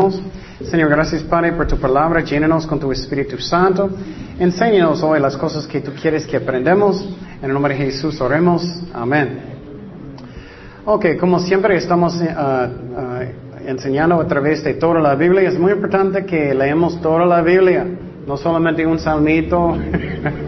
Oremos. Señor, gracias Padre por tu palabra. Llénanos con tu Espíritu Santo. Enséñanos hoy las cosas que tú quieres que aprendamos. En el nombre de Jesús oremos. Amén. Ok, como siempre estamos uh, uh, enseñando a través de toda la Biblia. Es muy importante que leemos toda la Biblia. No solamente un salmito.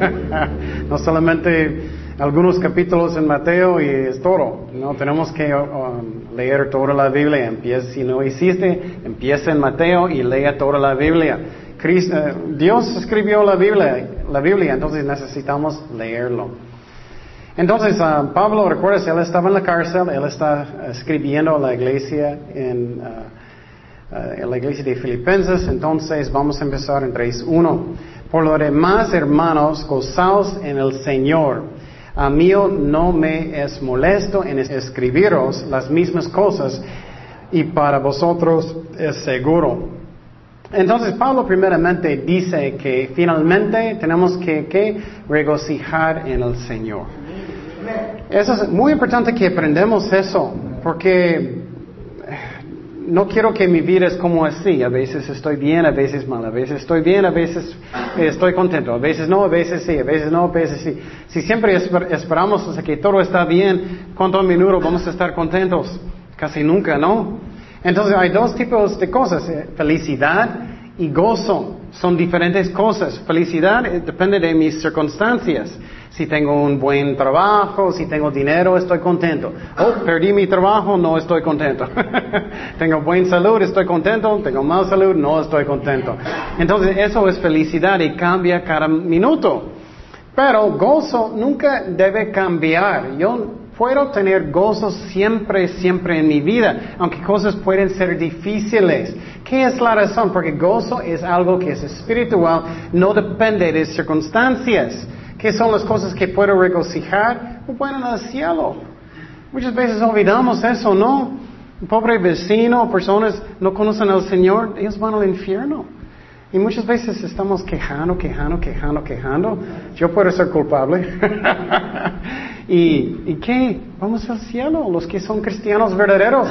no solamente algunos capítulos en Mateo y es todo. No tenemos que um, leer toda la Biblia. Empieza, si no hiciste, empieza en Mateo y lea toda la Biblia. Uh, Dios escribió la Biblia, la Biblia, entonces necesitamos leerlo. Entonces, uh, Pablo, recuerda, él estaba en la cárcel, él está escribiendo a la iglesia en, uh, en la iglesia de Filipenses, entonces vamos a empezar en 3.1. Por lo demás, hermanos, gozaos en el Señor. A mí no me es molesto en escribiros las mismas cosas y para vosotros es seguro. Entonces Pablo primeramente dice que finalmente tenemos que, que regocijar en el Señor. Eso es muy importante que aprendamos eso, porque no quiero que mi vida es como así. A veces estoy bien, a veces mal. A veces estoy bien, a veces estoy contento. A veces no, a veces sí, a veces no, a veces sí. Si siempre esperamos que todo está bien, ¿cuánto minuto vamos a estar contentos? Casi nunca, ¿no? Entonces hay dos tipos de cosas, eh, felicidad y gozo. Son diferentes cosas. Felicidad eh, depende de mis circunstancias. Si tengo un buen trabajo, si tengo dinero, estoy contento. Oh, perdí mi trabajo, no estoy contento. tengo buena salud, estoy contento. Tengo mala salud, no estoy contento. Entonces, eso es felicidad y cambia cada minuto. Pero gozo nunca debe cambiar. Yo puedo tener gozo siempre, siempre en mi vida, aunque cosas pueden ser difíciles. ¿Qué es la razón? Porque gozo es algo que es espiritual, no depende de circunstancias. ¿Qué son las cosas que puedo regocijar? Bueno, en el cielo. Muchas veces olvidamos eso, ¿no? Un pobre vecino, personas no conocen al Señor, ellos van al infierno. Y muchas veces estamos quejando, quejando, quejando, quejando. Yo puedo ser culpable. ¿Y, ¿Y qué? Vamos al cielo, los que son cristianos verdaderos.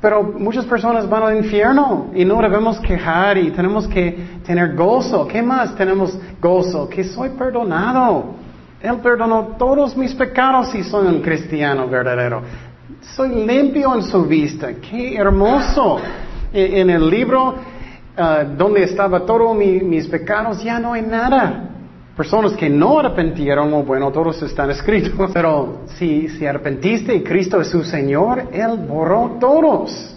Pero muchas personas van al infierno y no debemos quejar y tenemos que tener gozo. ¿Qué más tenemos gozo? Que soy perdonado. Él perdonó todos mis pecados y soy un cristiano verdadero. Soy limpio en su vista. Qué hermoso. E, en el libro uh, donde estaba todos mi, mis pecados ya no hay nada. Personas que no arrepentieron, bueno, todos están escritos, pero si, si arrepentiste y Cristo es su Señor, Él borró todos.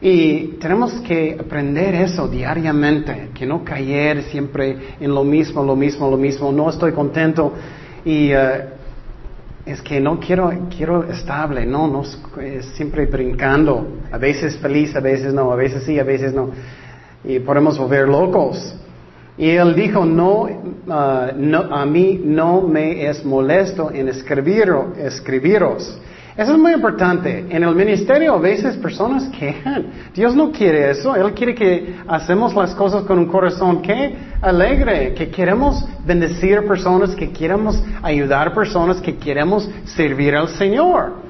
Y tenemos que aprender eso diariamente, que no caer siempre en lo mismo, lo mismo, lo mismo, no estoy contento y uh, es que no quiero, quiero estable, no, no, es siempre brincando, a veces feliz, a veces no, a veces sí, a veces no, y podemos volver locos. Y él dijo, no, uh, no, a mí no me es molesto en escribir, escribiros. Eso es muy importante. En el ministerio a veces personas quejan. Dios no quiere eso. Él quiere que hacemos las cosas con un corazón que alegre, que queremos bendecir personas, que queremos ayudar personas, que queremos servir al Señor.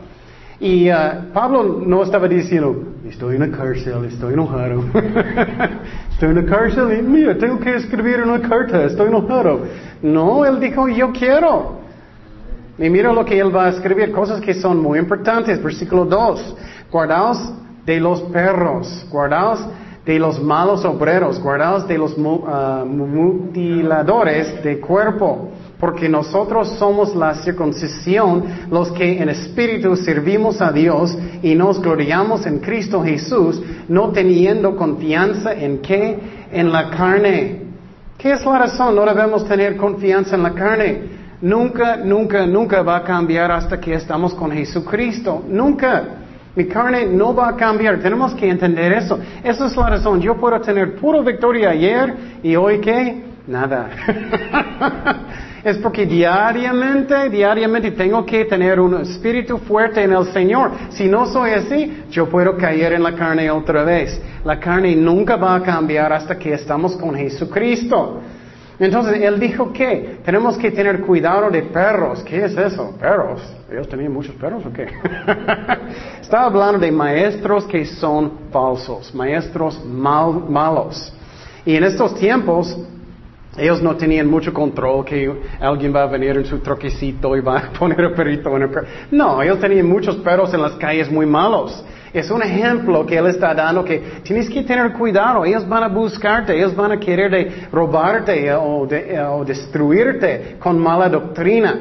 Y uh, Pablo no estaba diciendo, estoy en la cárcel, estoy enojado. estoy en la cárcel y mira, tengo que escribir una carta, estoy enojado. No, él dijo, yo quiero. Y mira lo que él va a escribir, cosas que son muy importantes. Versículo 2, guardaos de los perros, guardaos de los malos obreros, guardaos de los uh, mutiladores de cuerpo porque nosotros somos la circuncisión, los que en espíritu servimos a Dios y nos gloriamos en Cristo Jesús, no teniendo confianza en qué? En la carne. ¿Qué es la razón? No debemos tener confianza en la carne. Nunca, nunca, nunca va a cambiar hasta que estamos con Jesucristo. Nunca. Mi carne no va a cambiar. Tenemos que entender eso. Esa es la razón. Yo puedo tener pura victoria ayer y hoy qué? Nada. Es porque diariamente, diariamente tengo que tener un espíritu fuerte en el Señor. Si no soy así, yo puedo caer en la carne otra vez. La carne nunca va a cambiar hasta que estamos con Jesucristo. Entonces él dijo que tenemos que tener cuidado de perros. ¿Qué es eso? Perros. ¿Ellos tenían muchos perros o qué? Estaba hablando de maestros que son falsos, maestros malos. Y en estos tiempos ellos no tenían mucho control que alguien va a venir en su troquecito y va a poner el perrito en el perro. No, ellos tenían muchos perros en las calles muy malos. Es un ejemplo que él está dando que tienes que tener cuidado. Ellos van a buscarte, ellos van a querer de robarte o, de, o destruirte con mala doctrina.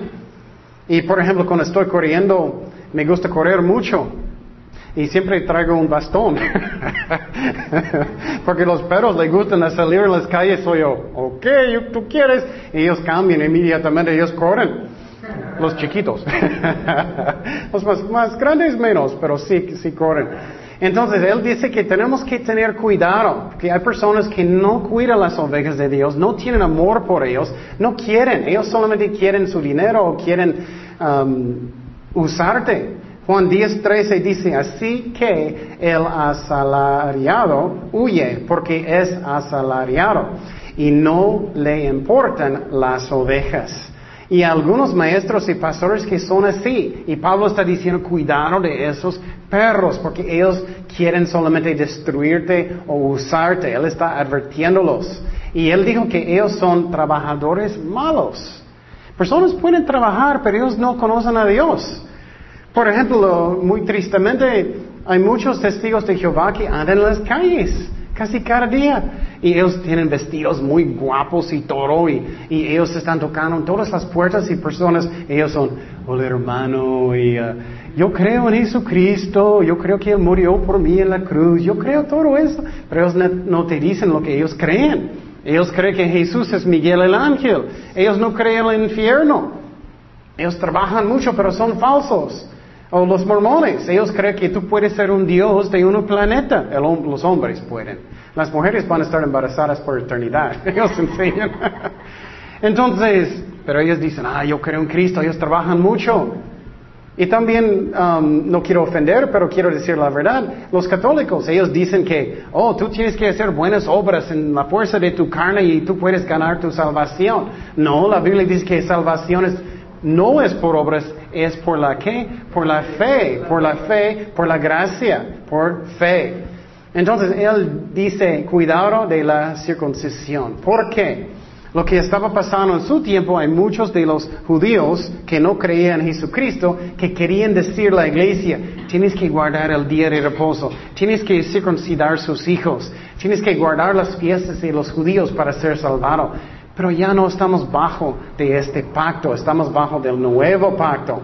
Y por ejemplo, cuando estoy corriendo, me gusta correr mucho. Y siempre traigo un bastón. Porque los perros les gustan salir en las calles. Soy yo, ok, tú quieres. Y ellos cambian inmediatamente, ellos corren. Los chiquitos. los más, más, grandes menos, pero sí, sí corren. Entonces, él dice que tenemos que tener cuidado, que hay personas que no cuidan las ovejas de Dios, no tienen amor por ellos, no quieren, ellos solamente quieren su dinero o quieren um, usarte. Juan 10:13 dice, así que el asalariado huye porque es asalariado y no le importan las ovejas. Y algunos maestros y pastores que son así. Y Pablo está diciendo, cuidado de esos perros, porque ellos quieren solamente destruirte o usarte. Él está advirtiéndolos. Y él dijo que ellos son trabajadores malos. Personas pueden trabajar, pero ellos no conocen a Dios. Por ejemplo, muy tristemente, hay muchos testigos de Jehová que andan en las calles casi cada día. Y ellos tienen vestidos muy guapos y todo, y, ellos están tocando en todas las puertas y personas, ellos son, hola hermano, y uh, yo creo en Jesucristo, yo creo que Él murió por mí en la cruz, yo creo todo eso, pero ellos no te dicen lo que ellos creen. Ellos creen que Jesús es Miguel el ángel, ellos no creen en el infierno. Ellos trabajan mucho, pero son falsos. O los mormones, ellos creen que tú puedes ser un dios de un planeta. los hombres pueden. Las mujeres van a estar embarazadas por eternidad. Ellos enseñan. Entonces, pero ellos dicen, ah, yo creo en Cristo, ellos trabajan mucho. Y también, um, no quiero ofender, pero quiero decir la verdad, los católicos, ellos dicen que, oh, tú tienes que hacer buenas obras en la fuerza de tu carne y tú puedes ganar tu salvación. No, la Biblia dice que salvación es no es por obras, es por la qué? Por la fe, por la fe, por la gracia, por fe. Entonces él dice, cuidado de la circuncisión. ¿Por qué? Lo que estaba pasando en su tiempo, hay muchos de los judíos que no creían en Jesucristo, que querían decir a la iglesia, tienes que guardar el día de reposo, tienes que circuncidar sus hijos, tienes que guardar las fiestas de los judíos para ser salvado. Pero ya no estamos bajo de este pacto, estamos bajo del nuevo pacto.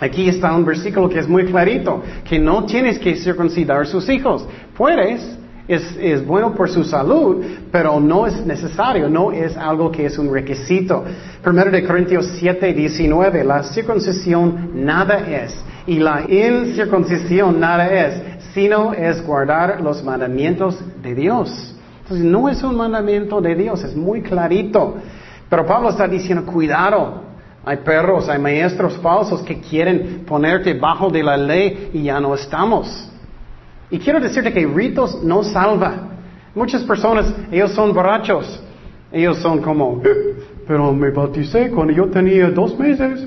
Aquí está un versículo que es muy clarito, que no tienes que circuncidar sus hijos. Puedes, es, es, bueno por su salud, pero no es necesario, no es algo que es un requisito. Primero de Corintios 7, 19, la circuncisión nada es y la incircuncisión nada es, sino es guardar los mandamientos de Dios. Entonces no es un mandamiento de Dios, es muy clarito. Pero Pablo está diciendo, cuidado, hay perros, hay maestros falsos que quieren ponerte bajo de la ley y ya no estamos. Y quiero decirte que ritos no salva. Muchas personas, ellos son borrachos. Ellos son como, pero me bauticé cuando yo tenía dos meses.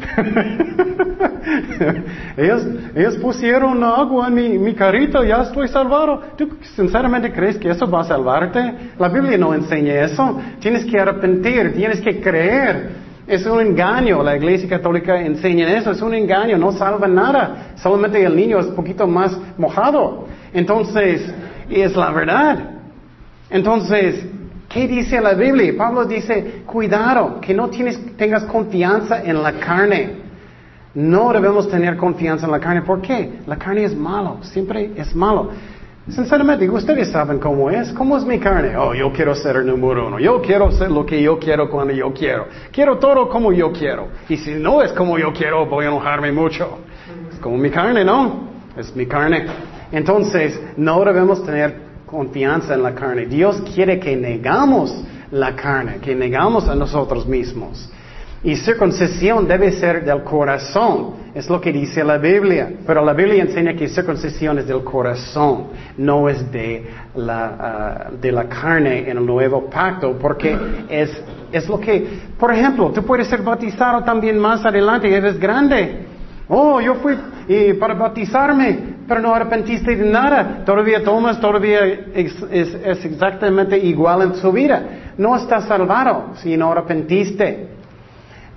ellos, pusieron agua en mi, mi carrito, ya estoy salvado. ¿Tú sinceramente crees que eso va a salvarte? La Biblia no enseña eso. Tienes que arrepentir, tienes que creer. Es un engaño, la Iglesia Católica enseña eso, es un engaño, no salva nada, solamente el niño es un poquito más mojado. Entonces, es la verdad. Entonces, ¿Qué dice la Biblia? Pablo dice, cuidado, que no tienes, tengas confianza en la carne. No debemos tener confianza en la carne. ¿Por qué? La carne es malo, siempre es malo. Sinceramente, ustedes saben cómo es. ¿Cómo es mi carne? Oh, yo quiero ser el número uno. Yo quiero ser lo que yo quiero cuando yo quiero. Quiero todo como yo quiero. Y si no es como yo quiero, voy a enojarme mucho. Es como mi carne, ¿no? Es mi carne. Entonces, no debemos tener confianza en la carne. Dios quiere que negamos la carne, que negamos a nosotros mismos. Y circuncisión debe ser del corazón, es lo que dice la Biblia. Pero la Biblia enseña que circuncisión es del corazón, no es de la, ah, de la carne en el nuevo pacto, porque es Es lo que, por ejemplo, tú puedes ser bautizado también más adelante, eres grande. Oh, yo fui para bautizarme, pero no arrepentiste de nada. Todavía tomas, todavía es, es exactamente igual en su vida. No estás salvado si no arrepentiste.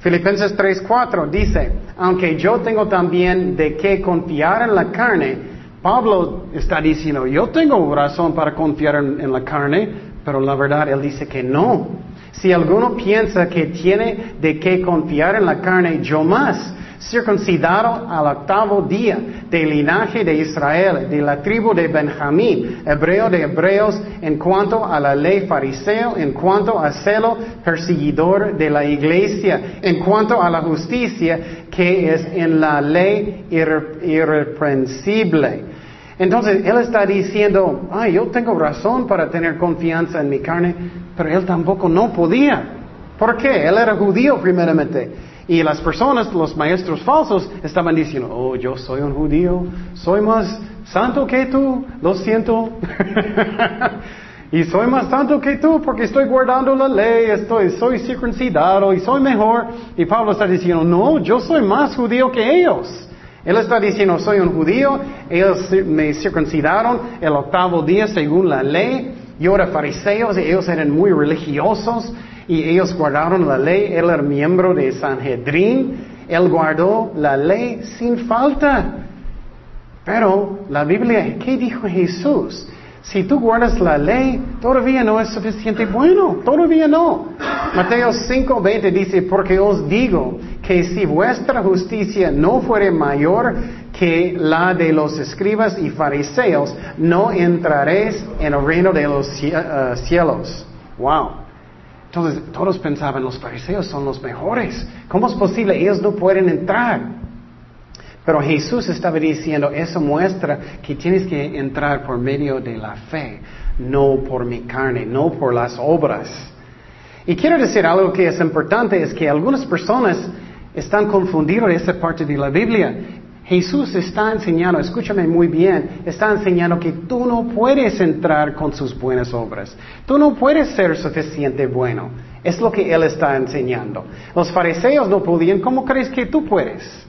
Filipenses 3:4 dice, aunque yo tengo también de qué confiar en la carne, Pablo está diciendo, yo tengo razón para confiar en, la carne, pero la verdad él dice que no. Si alguno piensa que tiene de qué confiar en la carne, yo más circuncidado al octavo día, del linaje de Israel, de la tribu de Benjamín, hebreo de hebreos, en cuanto a la ley fariseo, en cuanto a celo perseguidor de la iglesia, en cuanto a la justicia que es en la ley irreprensible. Entonces, él está diciendo, ay, yo tengo razón para tener confianza en mi carne, pero él tampoco no podía. ¿Por qué? Él era judío primeramente. Y las personas, los maestros falsos, estaban diciendo, oh, yo soy un judío, soy más santo que tú, lo siento. y soy más santo que tú porque estoy guardando la ley, estoy, soy circuncidado y soy mejor. Y Pablo está diciendo, no, yo soy más judío que ellos. Él está diciendo, soy un judío, ellos me circuncidaron el octavo día según la ley, yo era fariseo, ellos eran muy religiosos, y ellos guardaron la ley. Él era miembro de Sanhedrin. Él guardó la ley sin falta. Pero la Biblia, ¿qué dijo Jesús? Si tú guardas la ley, todavía no es suficiente bueno, todavía no. Mateo 5:20 dice, porque os digo que si vuestra justicia no fuere mayor que la de los escribas y fariseos, no entraréis en el reino de los uh, cielos. Wow. Entonces todos pensaban, los fariseos son los mejores. ¿Cómo es posible? Ellos no pueden entrar. Pero Jesús estaba diciendo, eso muestra que tienes que entrar por medio de la fe, no por mi carne, no por las obras. Y quiero decir algo que es importante, es que algunas personas están confundidas esa parte de la Biblia. Jesús está enseñando, escúchame muy bien, está enseñando que tú no puedes entrar con sus buenas obras. Tú no puedes ser suficiente bueno. Es lo que Él está enseñando. Los fariseos no podían, ¿cómo crees que tú puedes?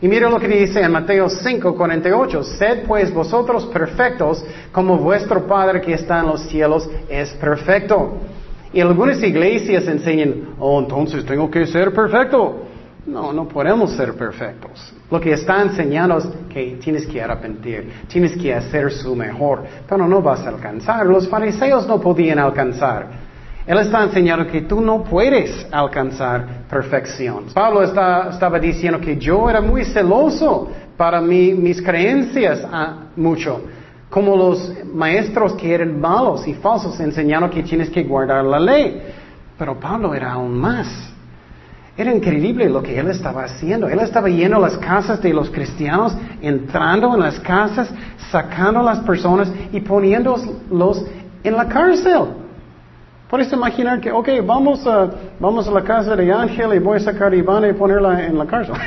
Y mira lo que dice en Mateo 5, 48. Sed pues vosotros perfectos como vuestro Padre que está en los cielos es perfecto. Y algunas iglesias enseñan, oh, entonces tengo que ser perfecto. No, no podemos ser perfectos. Lo que está enseñando es que tienes que arrepentir, tienes que hacer su mejor, pero no vas a alcanzar. Los fariseos no podían alcanzar. Él está enseñando que tú no puedes alcanzar perfección. Pablo estaba diciendo que yo era muy celoso para mis creencias ah, mucho, como los maestros que eran malos y falsos enseñando que tienes que guardar la ley. Pero Pablo era aún más. Era increíble lo que él estaba haciendo. Él estaba yendo a las casas de los cristianos, entrando en las casas, sacando a las personas y poniéndolos en la cárcel. Puedes imaginar que, ok, vamos a, vamos a la casa de Ángel y voy a sacar a Ivana y ponerla en la cárcel.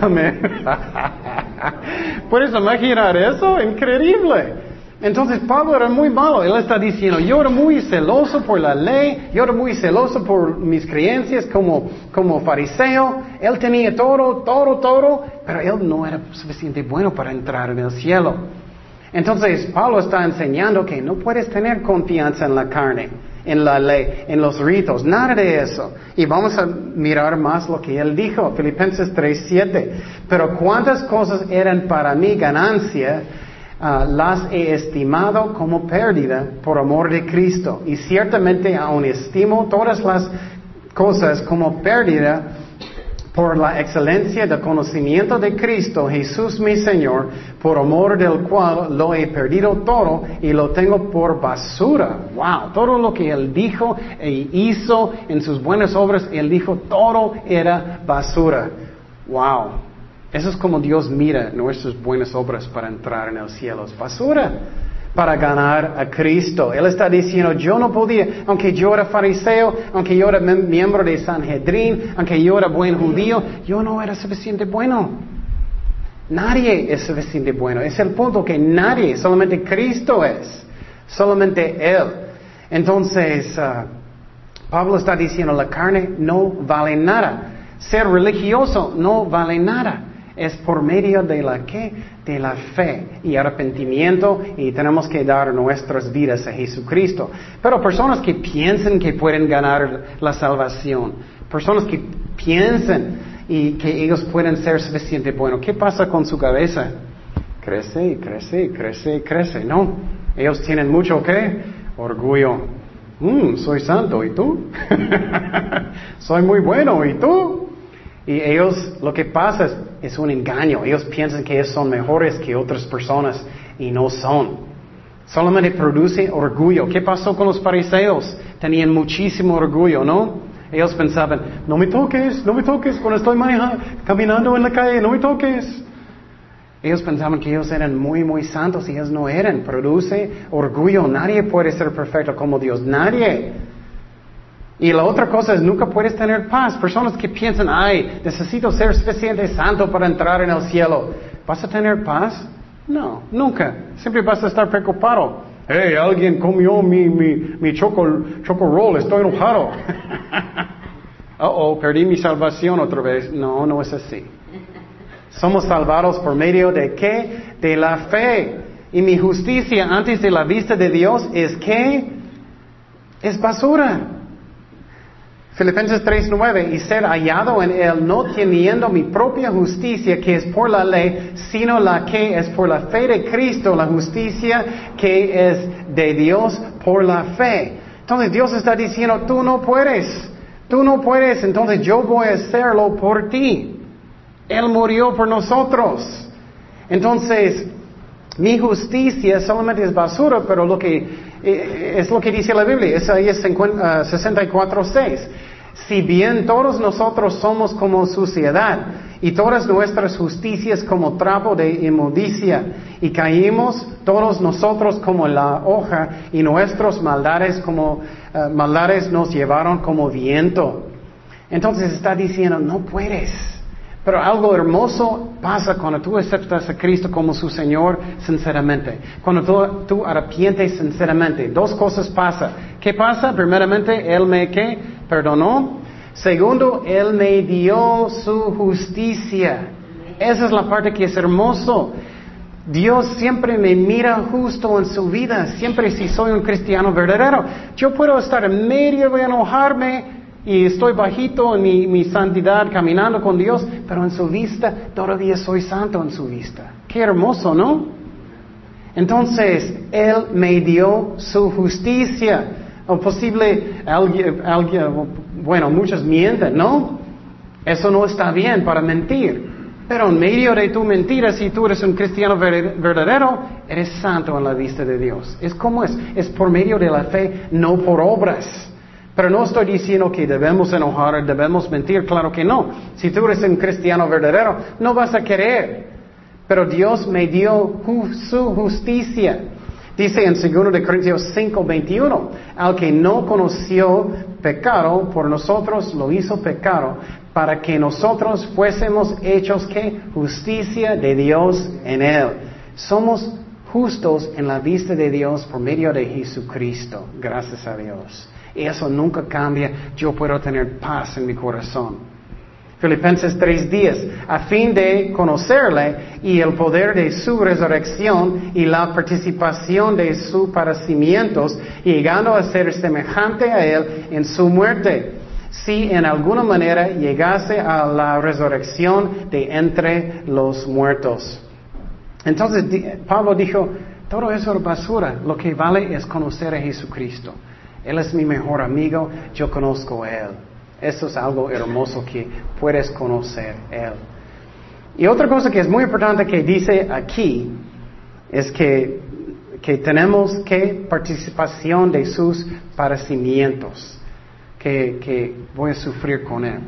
Amén. ¿Puedes imaginar eso? Increíble. Entonces Pablo era muy malo. Él está diciendo, yo era muy celoso por la ley, yo era muy celoso por mis creencias como, como fariseo. Él tenía todo, todo, todo, pero él no era suficiente bueno para entrar en el cielo. Entonces Pablo está enseñando que no puedes tener confianza en la carne, en la ley, en los ritos, nada de eso. Y vamos a mirar más lo que él dijo, Filipenses 3:7. Pero cuántas cosas eran para mí ganancia, Ah, las he estimado como pérdida por amor de Cristo. Y ciertamente aún estimo todas las cosas como pérdida por la excelencia del conocimiento de Cristo Jesús mi Señor, por amor del cual lo he perdido todo y lo tengo por basura. Wow, todo lo que Él dijo e hizo en sus buenas obras, Él dijo todo era basura. Wow. Eso es como Dios mira nuestras buenas obras para entrar en el cielo. Es basura para ganar a Cristo. Él está diciendo, yo no podía, aunque yo era fariseo, aunque yo era miembro de Sanhedrin, aunque yo era buen judío, yo no era suficiente bueno. Nadie es suficiente bueno. Es el punto que nadie, solamente Cristo es. Solamente Él. Entonces, ah, Pablo está diciendo, la carne no vale nada. Ser religioso no vale nada. Es por medio de la que? De la fe y arrepentimiento y tenemos que dar nuestras vidas a Jesucristo. Pero personas que piensan que pueden ganar la salvación, personas que piensan y que ellos pueden ser suficientemente buenos, ¿qué pasa con su cabeza? Crece crece crece crece, ¿no? Ellos tienen mucho qué? Orgullo. Mm, soy santo, ¿y tú? soy muy bueno, ¿y tú? Y ellos, lo que pasa es, un engaño. Ellos piensan que ellos son mejores que otras personas y no son. Solamente produce orgullo. ¿Qué pasó con los fariseos? Tenían muchísimo orgullo, ¿no? Ellos pensaban, no me toques, no me toques cuando estoy manejando, caminando en la calle, no me toques. Ellos pensaban que ellos eran muy, muy santos y ellos no eran. Produce orgullo. Nadie puede ser perfecto como Dios. Nadie. Y la otra cosa es, nunca puedes tener paz. Personas que piensan, ay, necesito ser suficiente santo para entrar en el cielo. ¿Vas a tener paz? No, nunca. Siempre vas a estar preocupado. Hey, alguien comió mi, mi, mi choco, choco roll, estoy enojado. oh, oh, perdí mi salvación otra vez. No, no es así. Somos salvados por medio de qué? De la fe. Y mi justicia antes de la vista de Dios es que es basura. Filipenses 3:9, y ser hallado en él, no teniendo mi propia justicia que es por la ley, sino la que es por la fe de Cristo, la justicia que es de Dios por la fe. Entonces Dios está diciendo, tú no puedes, tú no puedes, entonces yo voy a hacerlo por ti. Él murió por nosotros. Entonces, mi justicia solamente es basura, pero lo que eh, es lo que dice la Biblia, es ahí es 64.6. Si bien todos nosotros somos como suciedad y todas nuestras justicias como trapo de inmundicia y caímos todos nosotros como la hoja y nuestros maldades como uh, maldades nos llevaron como viento. Entonces está diciendo, no puedes. Pero algo hermoso pasa cuando tú aceptas a Cristo como su Señor sinceramente. Cuando tú, arrepientes sinceramente. Dos cosas pasan. ¿Qué pasa? Primeramente, Él me ¿qué? perdonó. Segundo, Él me dio su justicia. Esa es la parte que es hermoso. Dios siempre me mira justo en su vida, siempre si soy un cristiano verdadero. Yo puedo estar en medio de enojarme, y estoy bajito en mi, santidad caminando con Dios, pero en su vista todavía soy santo en su vista. Qué hermoso, ¿no? Entonces, Él me dio su justicia. O posible, alguien, bueno, muchos mienten, ¿no? Eso no está bien para mentir. Pero en medio de tu mentira, si tú eres un cristiano verdadero, eres santo en la vista de Dios. Es como es, es por medio de la fe, no por obras. Pero no estoy diciendo que debemos enojar, debemos mentir, claro que no. Si tú eres un cristiano verdadero, no vas a querer. Pero Dios me dio su justicia. Dice en 2 de Corintios 5, 21, al que no conoció pecado, por nosotros lo hizo pecado, para que nosotros fuésemos hechos que justicia de Dios en él. Somos justos en la vista de Dios por medio de Jesucristo. Gracias a Dios. Eso nunca cambia. Yo puedo tener paz en mi corazón. Filipenses 3:10, a fin de conocerle y el poder de su resurrección y la participación de sus padecimientos, llegando a ser semejante a él en su muerte, si en alguna manera llegase a la resurrección de entre los muertos. Entonces Pablo dijo, todo eso es basura, lo que vale es conocer a Jesucristo. Él es mi mejor amigo, yo conozco a Él. Eso es algo hermoso que puedes conocer Él. Y otra cosa que es muy importante que dice aquí es que, que tenemos que participación de sus padecimientos, que, que voy a sufrir con Él.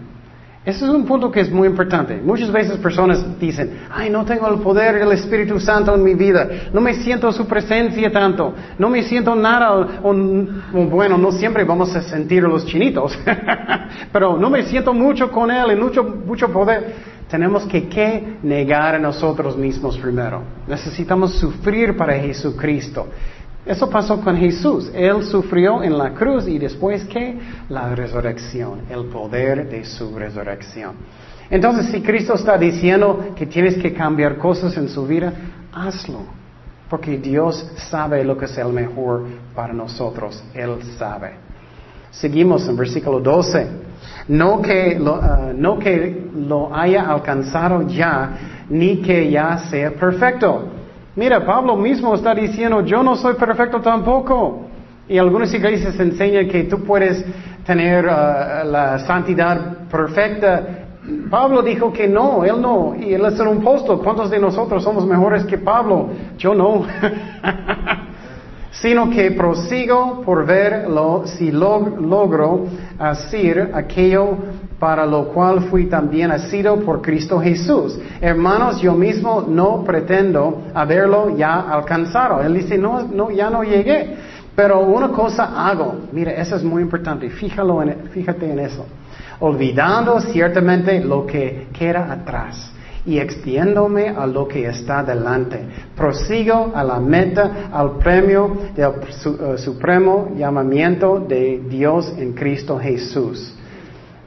Ese es un punto que es muy importante. Muchas veces personas dicen, ay, no tengo el poder del Espíritu Santo en mi vida, no me siento su presencia tanto, no me siento nada, bueno, no siempre vamos a sentir los chinitos, pero no me siento mucho con Él y mucho, mucho poder. Tenemos que ¿qué? negar a nosotros mismos primero. Necesitamos sufrir para Jesucristo. Eso pasó con Jesús. Él sufrió en la cruz y después que la resurrección, el poder de su resurrección. Entonces, si Cristo está diciendo que tienes que cambiar cosas en su vida, hazlo. Porque Dios sabe lo que es el mejor para nosotros. Él sabe. Seguimos en versículo 12. No que ah, no que lo haya alcanzado ya, ni que ya sea perfecto. Mira, Pablo mismo está diciendo, yo no soy perfecto tampoco. Y algunas iglesias enseñan que tú puedes tener ah, la santidad perfecta Pablo dijo que no, él no, y él es un apóstol. ¿Cuántos de nosotros somos mejores que Pablo? Yo no. Sino que prosigo por verlo si logro hacer aquello para lo cual fui también asido por Cristo Jesús. Hermanos, yo mismo no pretendo haberlo ya alcanzado. Él dice, no, no, ya no llegué. Pero una cosa hago. Mira, eso es muy importante. Fíjalo en, fíjate en eso olvidando ciertamente lo que queda atrás y extiéndome a lo que está delante. Prosigo a la meta, al premio del eh, supremo llamamiento de Dios en Cristo Jesús.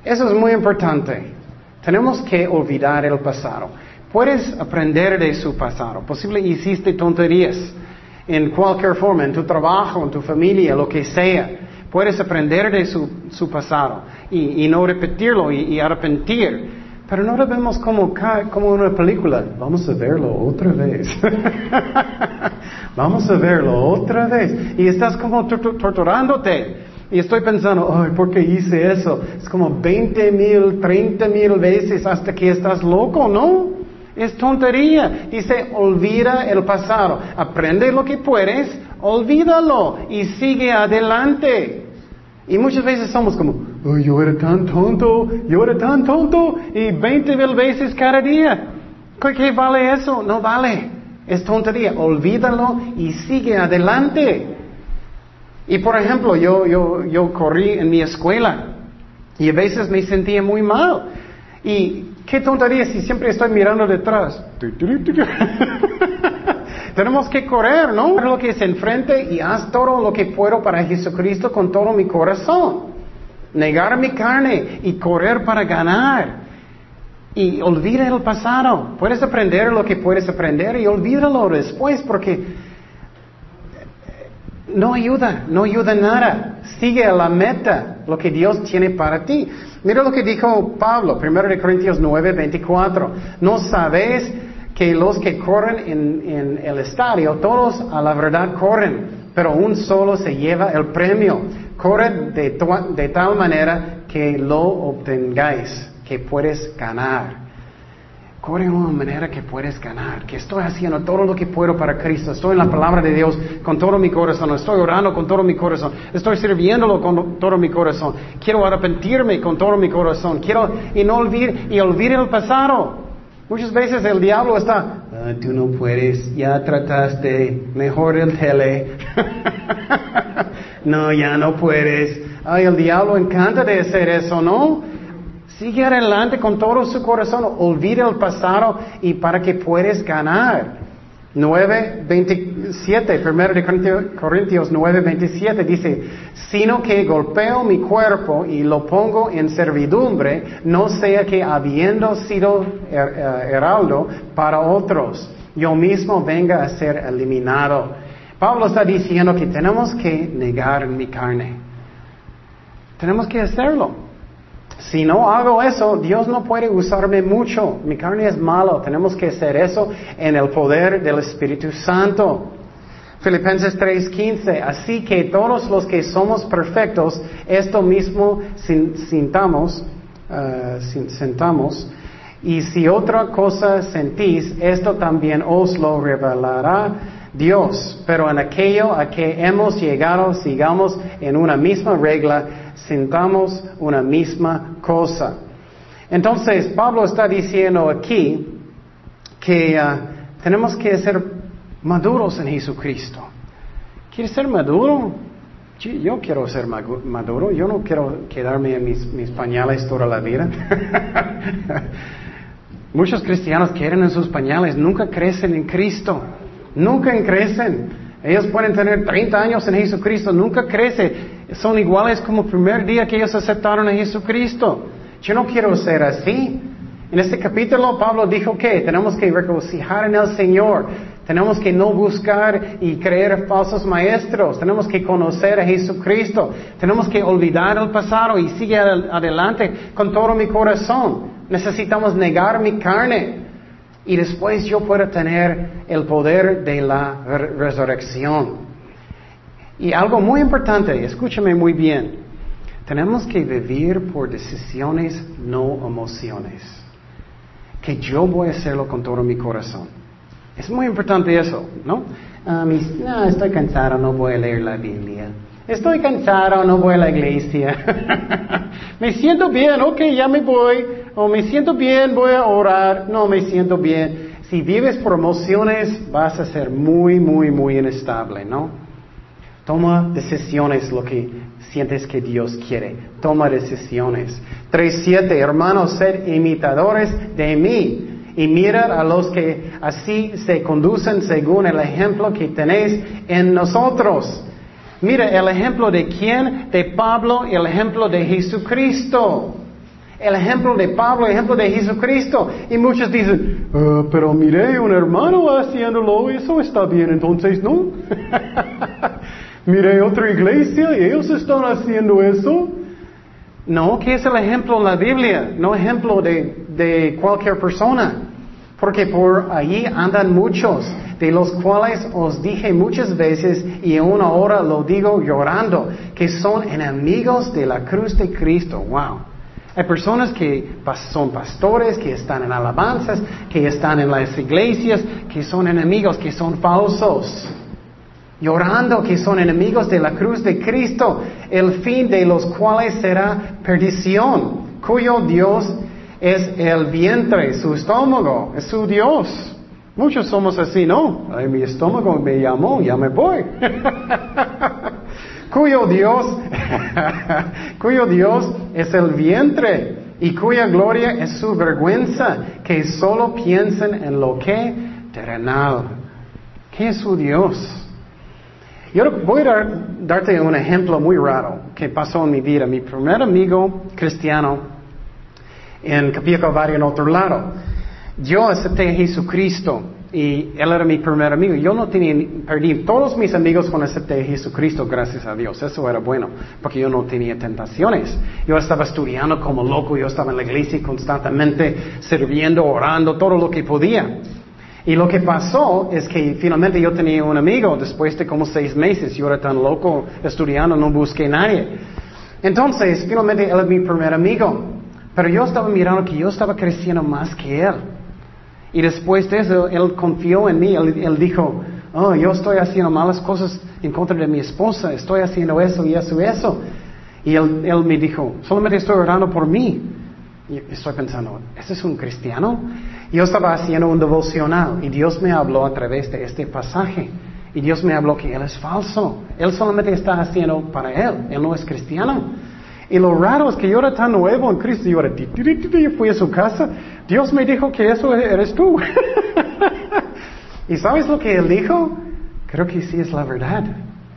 Eso es muy importante. Tenemos que olvidar el pasado. Puedes aprender de su pasado. Posible hiciste tonterías en cualquier forma, en tu trabajo, en tu familia, lo que sea. Puedes aprender de su, su pasado y, no repetirlo y, arrepentir. Pero no lo vemos como, como una película. Vamos a verlo otra vez. Vamos a verlo otra vez. Y estás como torturándote. Y estoy pensando, ay, ¿por qué hice eso? Es como 20 mil, 30 mil veces hasta que estás loco, ¿no? Es tontería. Dice, olvida el pasado. Aprende lo que puedes, olvídalo y sigue adelante. Y muchas veces somos como, yo era tan tonto, yo era tan tonto, y 20 mil veces cada día. ¿Qué vale eso? No vale. Es tontería. Olvídalo y sigue adelante. Y por ejemplo, yo, yo, yo corrí en mi escuela y a veces me sentía muy mal. Y qué tontería si siempre estoy mirando detrás. Tenemos que correr, ¿no? Lo que es enfrente y haz todo lo que puedo para Jesucristo con todo mi corazón. Negar mi carne y correr para ganar. Y olvida el pasado. Puedes aprender lo que puedes aprender y olvídalo después porque no ayuda, no ayuda nada. Sigue a la meta, lo que Dios tiene para ti. Mira lo que dijo Pablo, 1 Corintios 9, 24. No sabes que los que corren en, el estadio, todos a la verdad corren, pero un solo se lleva el premio. Corre de, de tal manera que lo obtengáis, que puedes ganar. Corre de una manera que puedes ganar, que estoy haciendo todo lo que puedo para Cristo, estoy en la palabra de Dios con todo mi corazón, estoy orando con todo mi corazón, estoy sirviéndolo con todo mi corazón, quiero arrepentirme con todo mi corazón, quiero y no olvidar y el pasado. Muchas veces el diablo está, ah, tú no puedes, ya trataste, mejor el tele. no, ya no puedes. Ay, el diablo encanta de hacer eso, ¿no? Sigue adelante con todo su corazón, olvida el pasado y para que puedas ganar. 9, 27, 1 de Corintios 9, 27 dice, sino que golpeo mi cuerpo y lo pongo en servidumbre, no sea que habiendo sido eh, heraldo para otros, yo mismo venga a ser eliminado. Pablo está diciendo que tenemos que negar mi carne. Tenemos que hacerlo. Si no hago eso, Dios no puede usarme mucho. Mi carne es mala. Tenemos que hacer eso en el poder del Espíritu Santo. Filipenses 3:15. Así que todos los que somos perfectos, esto mismo sintamos, uh. Y si otra cosa sentís, esto también os lo revelará Dios. Pero en aquello a que hemos llegado, sigamos en una misma regla sintamos una misma cosa. Entonces, Pablo está diciendo aquí que ah, tenemos que ser maduros en Jesucristo. ¿Quieres ser maduro? Yo quiero ser maduro, yo no quiero quedarme en mis, pañales toda la vida. Muchos cristianos quieren en sus pañales, nunca crecen en Cristo, nunca crecen. Ellos pueden tener 30 años en Jesucristo, nunca crece. Son iguales como el primer día que ellos aceptaron a Jesucristo. Yo no quiero ser así. En este capítulo Pablo dijo que tenemos que regocijar en el Señor. Tenemos que no buscar y creer falsos maestros. Tenemos que conocer a Jesucristo. Tenemos que olvidar el pasado y seguir adelante con todo mi corazón. Necesitamos negar mi carne. Y después yo pueda tener el poder de la resurrección. Y algo muy importante, escúchame muy bien. Tenemos que vivir por decisiones, no emociones. Que yo voy a hacerlo con todo mi corazón. Es muy importante eso, ¿no? Ah, no, estoy cansado, no voy a leer la Biblia. Estoy cansado, no voy a la iglesia. me siento bien, ok, ya me voy. O me siento bien, voy a orar. No, me siento bien. Si vives por emociones, vas a ser muy, muy, muy inestable, ¿no? Toma decisiones lo que sientes que Dios quiere. Toma decisiones. 3.7. Hermanos, sed imitadores de mí y mirad a los que así se conducen según el ejemplo que tenéis en nosotros. Mira, el ejemplo de quién? De Pablo el ejemplo de Jesucristo. El ejemplo de Pablo, el ejemplo de Jesucristo. Y muchos dicen, ah, pero miré un hermano haciéndolo, eso está bien, entonces no. miré otra iglesia y ellos están haciendo eso. No, ¿qué es el ejemplo en la Biblia? No ejemplo de, de cualquier persona. Porque por allí andan muchos, de los cuales os dije muchas veces y en hora lo digo llorando, que son enemigos de la cruz de Cristo. Wow. Hay personas que son pastores, que están en alabanzas, que están en las iglesias, que son enemigos, que son falsos. Llorando que son enemigos de la cruz de Cristo, el fin de los cuales será perdición, cuyo Dios es el vientre, su estómago, es su Dios. Muchos somos así, ¿no? Ay, mi estómago me llamó, ya me voy. cuyo Dios, cuyo Dios es el vientre y cuya gloria es su vergüenza, que solo piensen en lo que terrenal. ¿Qué es su Dios? Yo voy a darte un ejemplo muy raro que pasó en mi vida. Mi primer amigo cristiano en Capilla Calvario en otro lado. Yo acepté a Jesucristo y él era mi primer amigo. Yo no tenía, perdí todos mis amigos cuando acepté a Jesucristo, gracias a Dios. Eso era bueno, porque yo no tenía tentaciones. Yo estaba estudiando como loco, yo estaba en la iglesia constantemente sirviendo, orando, todo lo que podía. Y lo que pasó es que finalmente yo tenía un amigo después de como seis meses. Yo era tan loco estudiando, no busqué a nadie. Entonces, finalmente él es mi primer amigo. Pero yo estaba mirando que yo estaba creciendo más que él. Y después de eso, él confió en mí. Él, dijo, oh, yo estoy haciendo malas cosas en contra de mi esposa. Estoy haciendo eso y eso y eso. Y él, él me dijo, solamente estoy orando por mí. Y estoy pensando, ¿ese es un cristiano? Yo estaba haciendo un devocional y Dios me habló a través de este pasaje. Y Dios me habló que Él es falso. Él solamente está haciendo para Él. Él no es cristiano. Y lo raro es que yo era tan nuevo en Cristo, yo, era, fui a su casa, Dios me dijo que eso eres tú. ¿Y sabes lo que él dijo? Creo que sí es la verdad.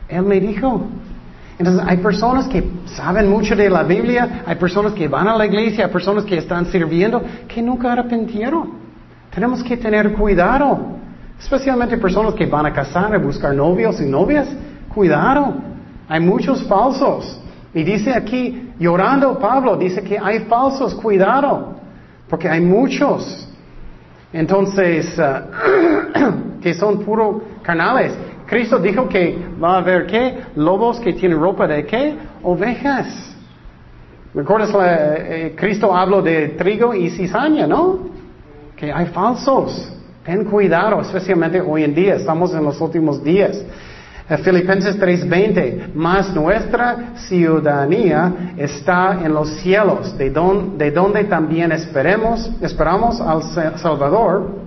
Él me dijo. Entonces hay personas que saben mucho de la Biblia, hay personas que van a la iglesia, hay personas que están sirviendo, que nunca arrepintieron. Tenemos que tener cuidado. Especialmente personas que van a casar, a buscar novios y novias. Cuidado. Hay muchos falsos. Y dice aquí, llorando Pablo, dice que hay falsos, cuidado, porque hay muchos. Entonces, uh, que son puro carnales. Cristo dijo que va a haber qué? Lobos que tienen ropa de qué? Ovejas. ¿Recuerdas? Eh, Cristo habló de trigo y cizaña, ¿no? Que hay falsos. Ten cuidado, especialmente hoy en día. Estamos en los últimos días. Filipenses 3:20, más nuestra ciudadanía está en los cielos, de, donde también esperemos, esperamos al Salvador,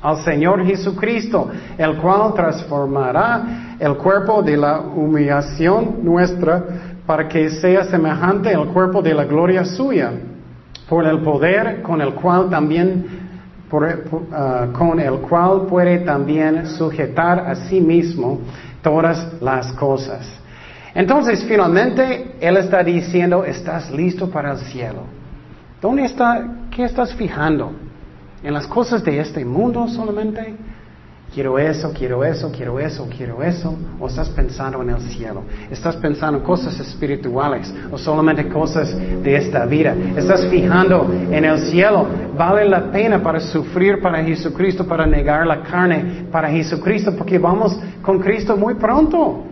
al Señor Jesucristo, el cual transformará el cuerpo de la humillación nuestra para que sea semejante al cuerpo de la gloria suya, por el poder con el cual también ah, con el cual puede también sujetar a sí mismo todas las cosas. Entonces, finalmente, Él está diciendo, estás listo para el cielo. ¿Dónde está? ¿Qué estás fijando? ¿En las cosas de este mundo solamente? Quiero eso, quiero eso, quiero eso, quiero eso. O estás pensando en el cielo. Estás pensando en cosas espirituales o solamente cosas de esta vida. Estás fijando en el cielo. Vale la pena para sufrir para Jesucristo, para negar la carne para Jesucristo, porque vamos con Cristo muy pronto.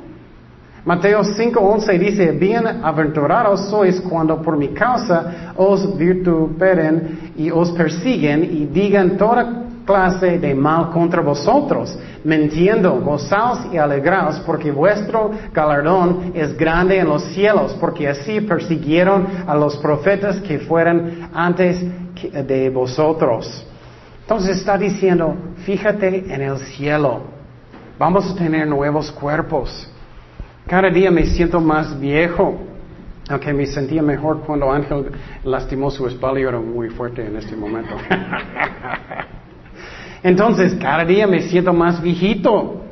Mateo 5:11 dice, bienaventurados sois cuando por mi causa os vituperen y os persiguen y digan toda clase de mal contra vosotros, mintiendo, gozaos y alegraos, porque vuestro galardón es grande en los cielos, porque así persiguieron a los profetas que fueran antes de vosotros. Entonces está diciendo, fíjate en el cielo, vamos a tener nuevos cuerpos. Cada día me siento más viejo, aunque me sentía mejor cuando Ángel lastimó su espalda y era muy fuerte en este momento. Entonces, cada día me siento más viejito.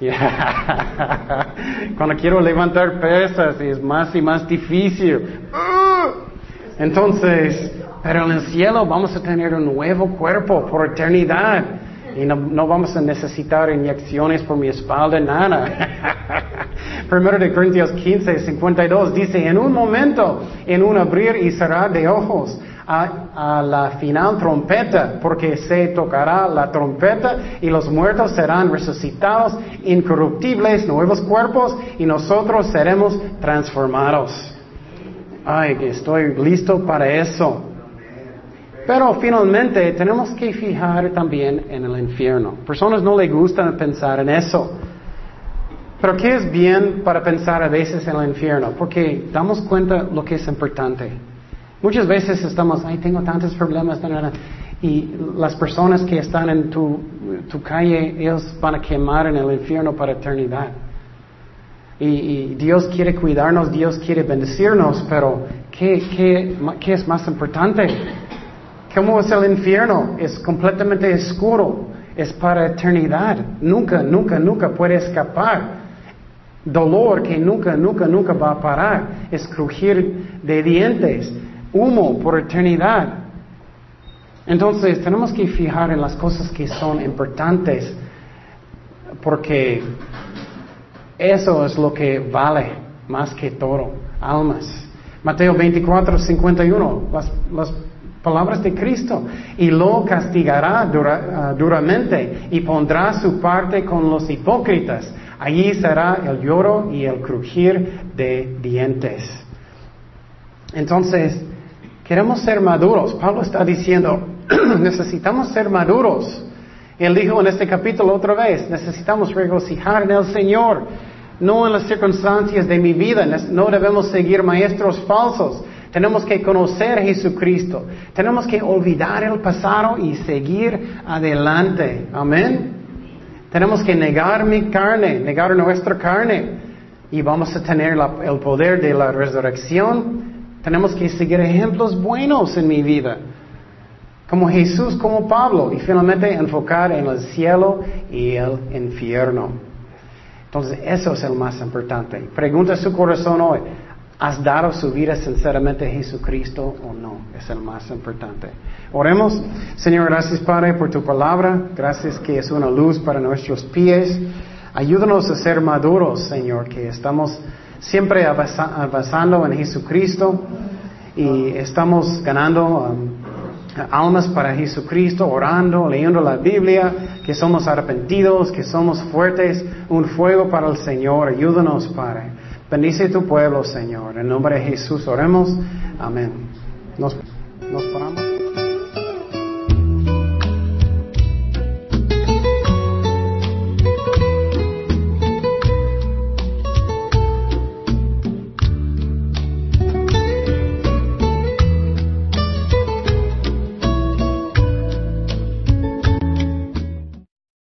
Cuando quiero levantar pesas es más y más difícil. Entonces, pero en el cielo vamos a tener un nuevo cuerpo por eternidad. Y no, vamos a necesitar inyecciones por mi espalda, nada. Primero de Corintios 15, 52 dice, en un momento, en un abrir y cerrar de ojos, a, la final trompeta, porque se tocará la trompeta y los muertos serán resucitados incorruptibles, nuevos cuerpos, y nosotros seremos transformados. Ay, que estoy listo para eso. Pero finalmente tenemos que fijar también en el infierno. Personas no les gusta pensar en eso. Pero ¿qué es bien para pensar a veces en el infierno? Porque damos cuenta lo que es importante. Muchas veces estamos, ay, tengo tantos problemas, y las personas que están en tu, calle, ellos van a quemar en el infierno para eternidad. Y, Dios quiere cuidarnos, Dios quiere bendecirnos, pero ¿qué, qué es más importante? ¿Cómo es el infierno? Es completamente oscuro, es para eternidad. Nunca, nunca, nunca puede escapar. Dolor que nunca, nunca, nunca va a parar. Es crujir de dientes humo por eternidad. Entonces tenemos que fijar en las cosas que son importantes porque eso es lo que vale más que todo, almas. Mateo 24, 51, las, palabras de Cristo. Y lo castigará ah, duramente y pondrá su parte con los hipócritas. Allí será el lloro y el crujir de dientes. Entonces, Queremos ser maduros. Pablo está diciendo, necesitamos ser maduros. Él dijo en este capítulo otra vez, necesitamos regocijar en el Señor, no en las circunstancias de mi vida. No debemos seguir maestros falsos. Tenemos que conocer a Jesucristo. Tenemos que olvidar el pasado y seguir adelante. Amén. Tenemos que negar mi carne, negar nuestra carne. Y vamos a tener el poder de la resurrección tenemos que seguir ejemplos buenos en mi vida. Como Jesús, como Pablo. Y finalmente enfocar en el cielo y el infierno. Entonces, eso es el más importante. Pregunta su corazón hoy. ¿Has dado su vida sinceramente a Jesucristo o no? Es el más importante. Oremos. Señor, gracias Padre por tu palabra. Gracias que es una luz para nuestros pies. Ayúdanos a ser maduros, Señor, que estamos siempre avanzando en Jesucristo y estamos ganando um, almas para Jesucristo, orando, leyendo la Biblia, que somos arrepentidos, que somos fuertes, un fuego para el Señor. Ayúdanos, Padre. Bendice tu pueblo, Señor. En nombre de Jesús oremos. Amén. Nos, nos paramos.